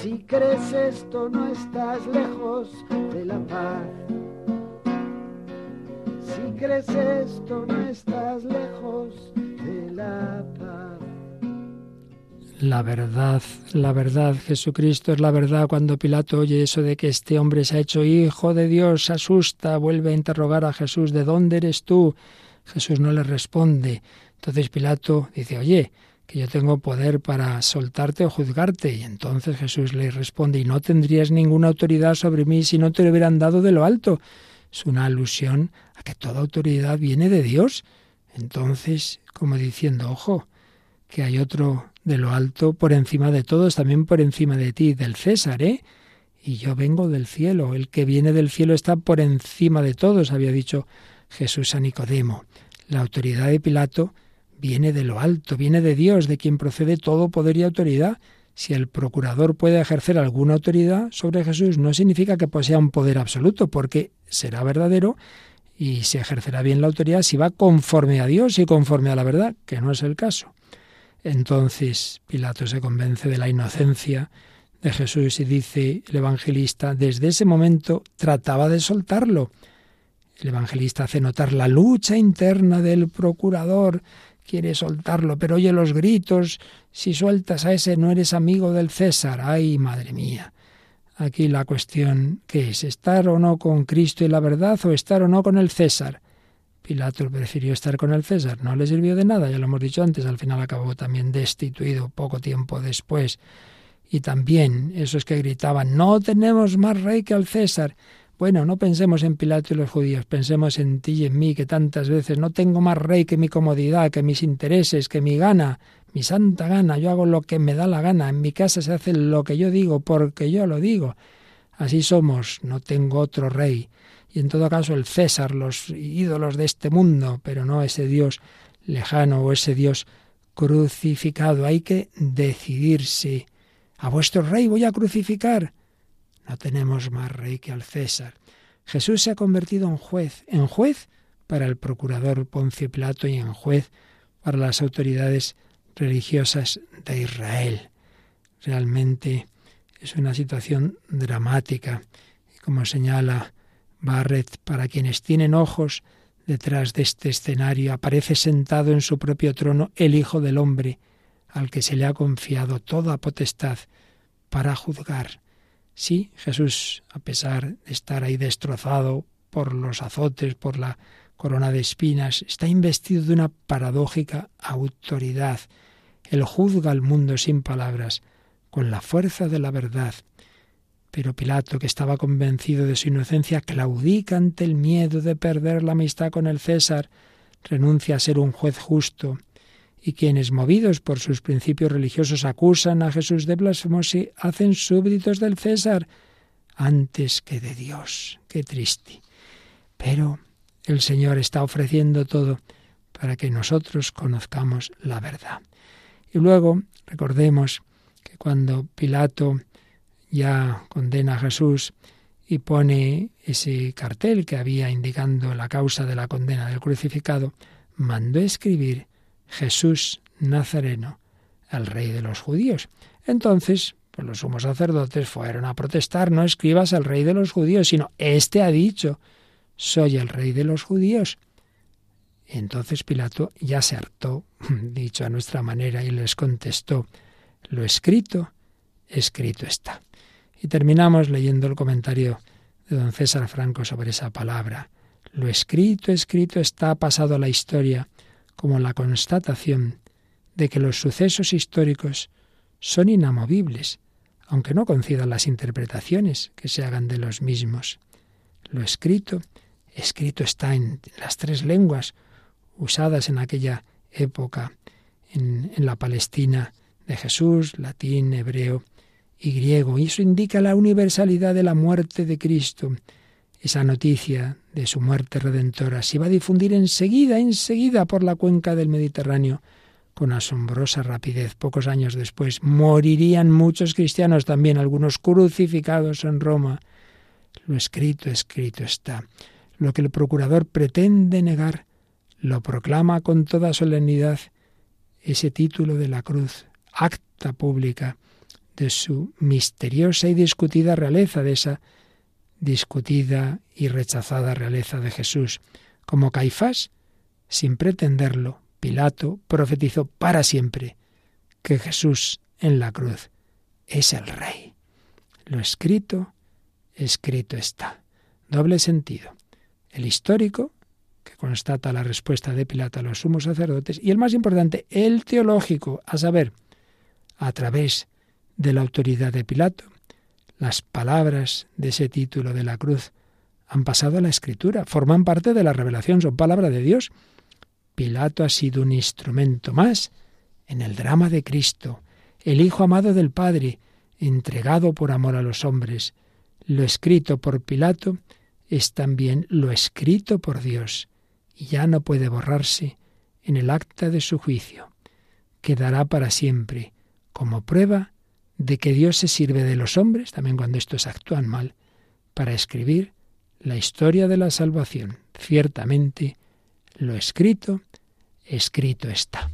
Si crees esto no estás lejos de la paz. No estás lejos de la paz. La verdad, la verdad, Jesucristo es la verdad. Cuando Pilato oye eso de que este hombre se ha hecho hijo de Dios, se asusta, vuelve a interrogar a Jesús, ¿de dónde eres tú? Jesús no le responde. Entonces Pilato dice, oye, que yo tengo poder para soltarte o juzgarte. Y entonces Jesús le responde, y no tendrías ninguna autoridad sobre mí si no te lo hubieran dado de lo alto. Es una alusión a que toda autoridad viene de Dios. Entonces, como diciendo, ojo, que hay otro de lo alto por encima de todos, también por encima de ti, del César, ¿eh? Y yo vengo del cielo, el que viene del cielo está por encima de todos, había dicho Jesús a Nicodemo. La autoridad de Pilato viene de lo alto, viene de Dios, de quien procede todo poder y autoridad. Si el procurador puede ejercer alguna autoridad sobre Jesús, no significa que posea un poder absoluto, porque será verdadero y se ejercerá bien la autoridad si va conforme a Dios y conforme a la verdad, que no es el caso. Entonces Pilato se convence de la inocencia de Jesús y dice el evangelista, desde ese momento trataba de soltarlo. El evangelista hace notar la lucha interna del procurador, quiere soltarlo, pero oye los gritos, si sueltas a ese no eres amigo del César. Ay, madre mía. Aquí la cuestión, ¿qué es? ¿Estar o no con Cristo y la verdad o estar o no con el César? Pilato prefirió estar con el César, no le sirvió de nada, ya lo hemos dicho antes, al final acabó también destituido poco tiempo después. Y también esos que gritaban, no tenemos más rey que al César. Bueno, no pensemos en Pilato y los judíos, pensemos en ti y en mí, que tantas veces no tengo más rey que mi comodidad, que mis intereses, que mi gana, mi santa gana, yo hago lo que me da la gana, en mi casa se hace lo que yo digo, porque yo lo digo. Así somos, no tengo otro rey y en todo caso el César, los ídolos de este mundo, pero no ese Dios lejano o ese Dios crucificado. Hay que decidirse. A vuestro rey voy a crucificar. No tenemos más rey que al César. Jesús se ha convertido en juez, en juez para el procurador Poncio Pilato y en juez para las autoridades religiosas de Israel. Realmente es una situación dramática. Y como señala Barrett, para quienes tienen ojos, detrás de este escenario aparece sentado en su propio trono el Hijo del Hombre, al que se le ha confiado toda potestad para juzgar. Sí, Jesús, a pesar de estar ahí destrozado por los azotes, por la corona de espinas, está investido de una paradójica autoridad. Él juzga al mundo sin palabras, con la fuerza de la verdad, pero Pilato, que estaba convencido de su inocencia, claudica ante el miedo de perder la amistad con el César, renuncia a ser un juez justo, y quienes, movidos por sus principios religiosos, acusan a Jesús de blasfemo, se hacen súbditos del César antes que de Dios. Qué triste. Pero el Señor está ofreciendo todo para que nosotros conozcamos la verdad. Y luego recordemos que cuando Pilato ya condena a Jesús y pone ese cartel que había indicando la causa de la condena del crucificado, mandó escribir Jesús Nazareno, el rey de los judíos. Entonces, pues los sumos sacerdotes fueron a protestar, no escribas al rey de los judíos, sino este ha dicho, soy el rey de los judíos. entonces Pilato ya se hartó, dicho a nuestra manera, y les contestó, lo escrito, escrito está. Y terminamos leyendo el comentario de don César Franco sobre esa palabra. Lo escrito, escrito está pasado a la historia como la constatación de que los sucesos históricos son inamovibles, aunque no concidan las interpretaciones que se hagan de los mismos. Lo escrito, escrito está en las tres lenguas usadas en aquella época, en, en la Palestina de Jesús, latín, hebreo y griego, y eso indica la universalidad de la muerte de Cristo. Esa noticia de su muerte redentora se iba a difundir enseguida, enseguida por la cuenca del Mediterráneo, con asombrosa rapidez. Pocos años después morirían muchos cristianos, también algunos crucificados en Roma. Lo escrito, escrito está. lo que el procurador pretende negar, lo proclama con toda solemnidad ese título de la cruz, acta pública de su misteriosa y discutida realeza, de esa discutida y rechazada realeza de Jesús. Como Caifás, sin pretenderlo, Pilato profetizó para siempre que Jesús en la cruz es el Rey. Lo escrito, escrito está. Doble sentido. El histórico, que constata la respuesta de Pilato a los sumos sacerdotes, y el más importante, el teológico, a saber, a través de la autoridad de Pilato, las palabras de ese título de la cruz han pasado a la escritura, forman parte de la revelación, son palabra de Dios. Pilato ha sido un instrumento más en el drama de Cristo, el Hijo amado del Padre, entregado por amor a los hombres. Lo escrito por Pilato es también lo escrito por Dios, y ya no puede borrarse en el acta de su juicio. Quedará para siempre como prueba de que Dios se sirve de los hombres, también cuando estos actúan mal, para escribir la historia de la salvación. Ciertamente, lo escrito, escrito está.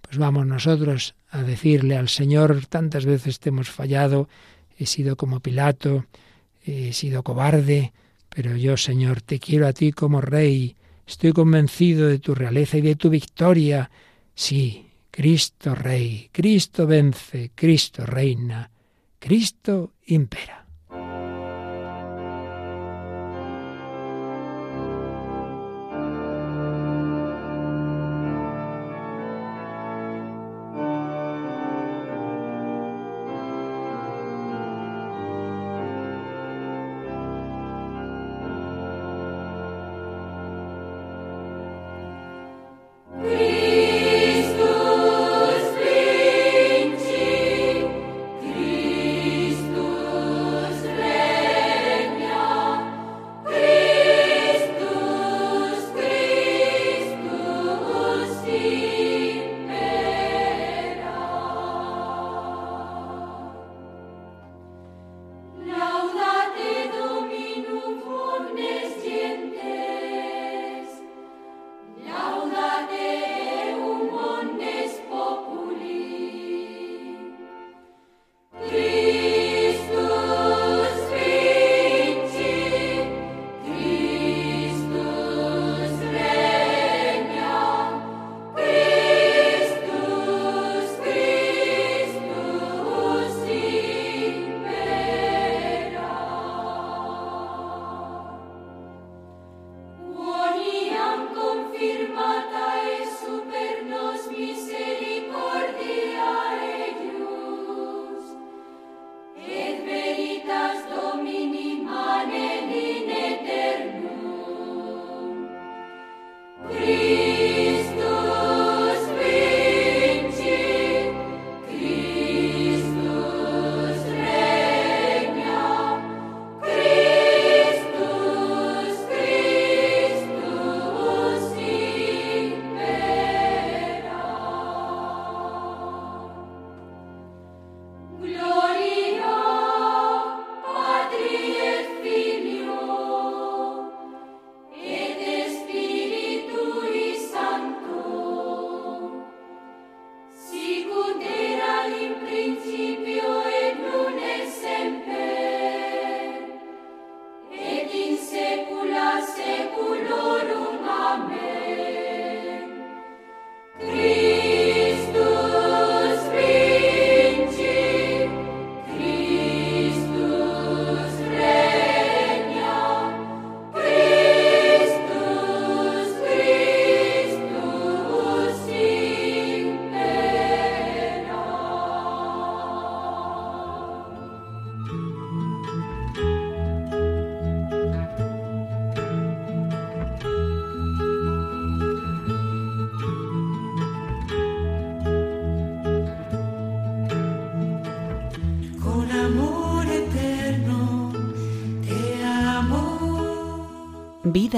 Pues vamos nosotros a decirle al Señor, tantas veces te hemos fallado, he sido como Pilato, he sido cobarde, pero yo, Señor, te quiero a ti como Rey, estoy convencido de tu realeza y de tu victoria. Sí, Cristo Rey, Cristo vence, Cristo reina, Cristo impera.